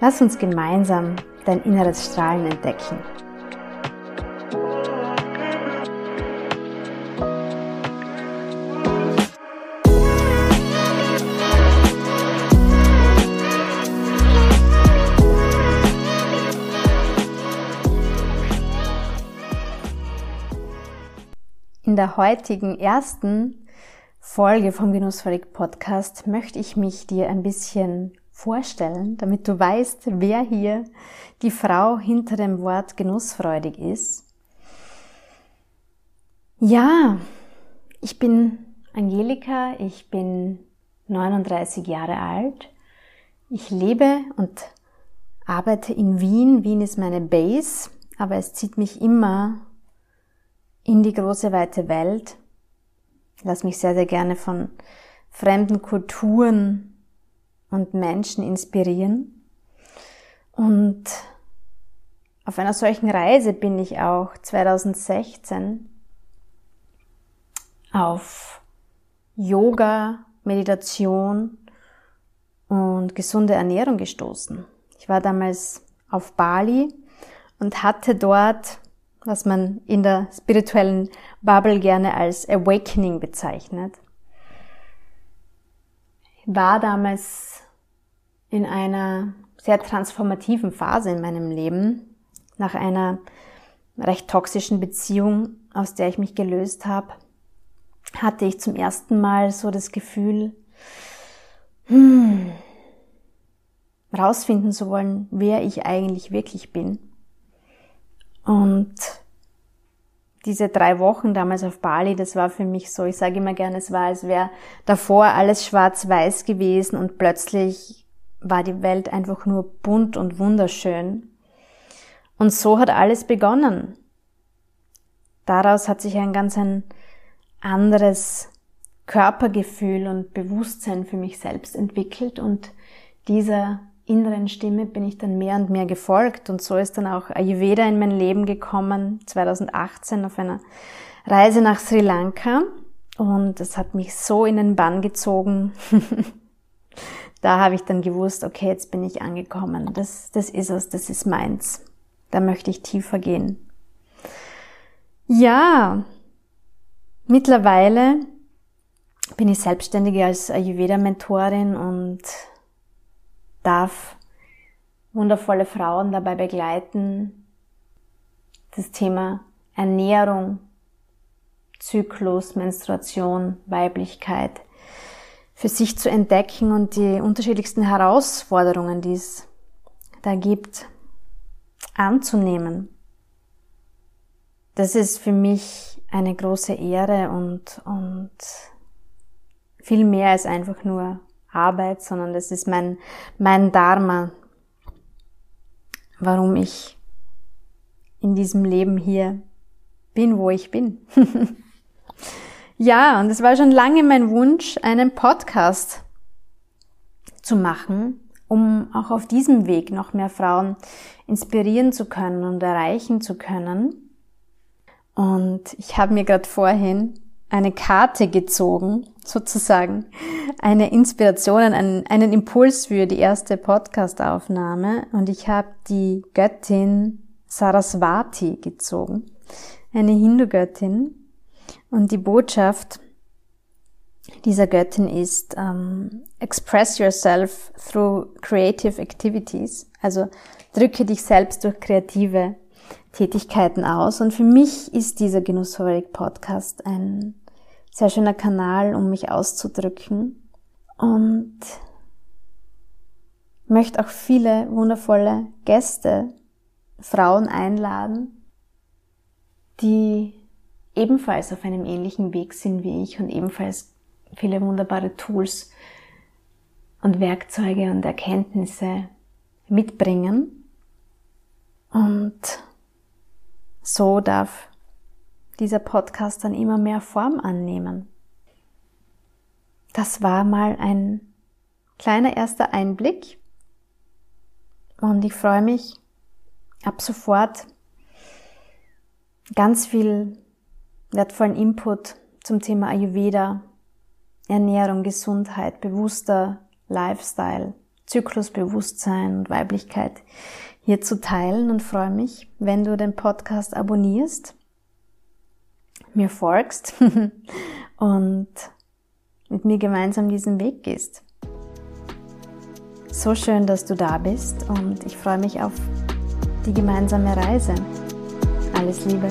Lass uns gemeinsam dein inneres Strahlen entdecken. In der heutigen ersten Folge vom Genussvollig Podcast möchte ich mich dir ein bisschen vorstellen, damit du weißt, wer hier die Frau hinter dem Wort genussfreudig ist. Ja, ich bin Angelika, ich bin 39 Jahre alt. Ich lebe und arbeite in Wien. Wien ist meine Base, aber es zieht mich immer in die große weite Welt. Lass mich sehr, sehr gerne von fremden Kulturen und Menschen inspirieren. Und auf einer solchen Reise bin ich auch 2016 auf Yoga, Meditation und gesunde Ernährung gestoßen. Ich war damals auf Bali und hatte dort was man in der spirituellen Bubble gerne als Awakening bezeichnet. war damals in einer sehr transformativen Phase in meinem Leben, nach einer recht toxischen Beziehung, aus der ich mich gelöst habe, hatte ich zum ersten Mal so das Gefühl, hm, rausfinden zu wollen, wer ich eigentlich wirklich bin. Und diese drei Wochen damals auf Bali, das war für mich so, ich sage immer gerne, es war, als wäre davor alles schwarz-weiß gewesen und plötzlich war die Welt einfach nur bunt und wunderschön. Und so hat alles begonnen. Daraus hat sich ein ganz ein anderes Körpergefühl und Bewusstsein für mich selbst entwickelt und dieser inneren Stimme bin ich dann mehr und mehr gefolgt und so ist dann auch Ayurveda in mein Leben gekommen, 2018 auf einer Reise nach Sri Lanka und es hat mich so in den Bann gezogen. da habe ich dann gewusst, okay, jetzt bin ich angekommen. Das, das ist es, das ist meins. Da möchte ich tiefer gehen. Ja, mittlerweile bin ich selbstständige als Ayurveda-Mentorin und darf wundervolle Frauen dabei begleiten, das Thema Ernährung, Zyklus, Menstruation, Weiblichkeit für sich zu entdecken und die unterschiedlichsten Herausforderungen, die es da gibt, anzunehmen. Das ist für mich eine große Ehre und, und viel mehr als einfach nur Arbeit, sondern das ist mein, mein Dharma, warum ich in diesem Leben hier bin, wo ich bin. ja, und es war schon lange mein Wunsch, einen Podcast zu machen, um auch auf diesem Weg noch mehr Frauen inspirieren zu können und erreichen zu können. Und ich habe mir gerade vorhin eine Karte gezogen, sozusagen, eine Inspiration, einen, einen Impuls für die erste Podcast-Aufnahme. Und ich habe die Göttin Saraswati gezogen, eine Hindu-Göttin und die Botschaft dieser Göttin ist um, Express yourself through creative activities, Also drücke dich selbst durch kreative Tätigkeiten aus. Und für mich ist dieser Genussfabrik Podcast ein sehr schöner Kanal, um mich auszudrücken. Und möchte auch viele wundervolle Gäste, Frauen einladen, die ebenfalls auf einem ähnlichen Weg sind wie ich und ebenfalls viele wunderbare Tools und Werkzeuge und Erkenntnisse mitbringen. Und so darf dieser Podcast dann immer mehr Form annehmen. Das war mal ein kleiner erster Einblick und ich freue mich ab sofort ganz viel wertvollen Input zum Thema Ayurveda, Ernährung, Gesundheit, bewusster Lifestyle, Zyklusbewusstsein und Weiblichkeit hier zu teilen und freue mich, wenn du den Podcast abonnierst, mir folgst und mit mir gemeinsam diesen Weg gehst. So schön, dass du da bist und ich freue mich auf die gemeinsame Reise. Alles Liebe.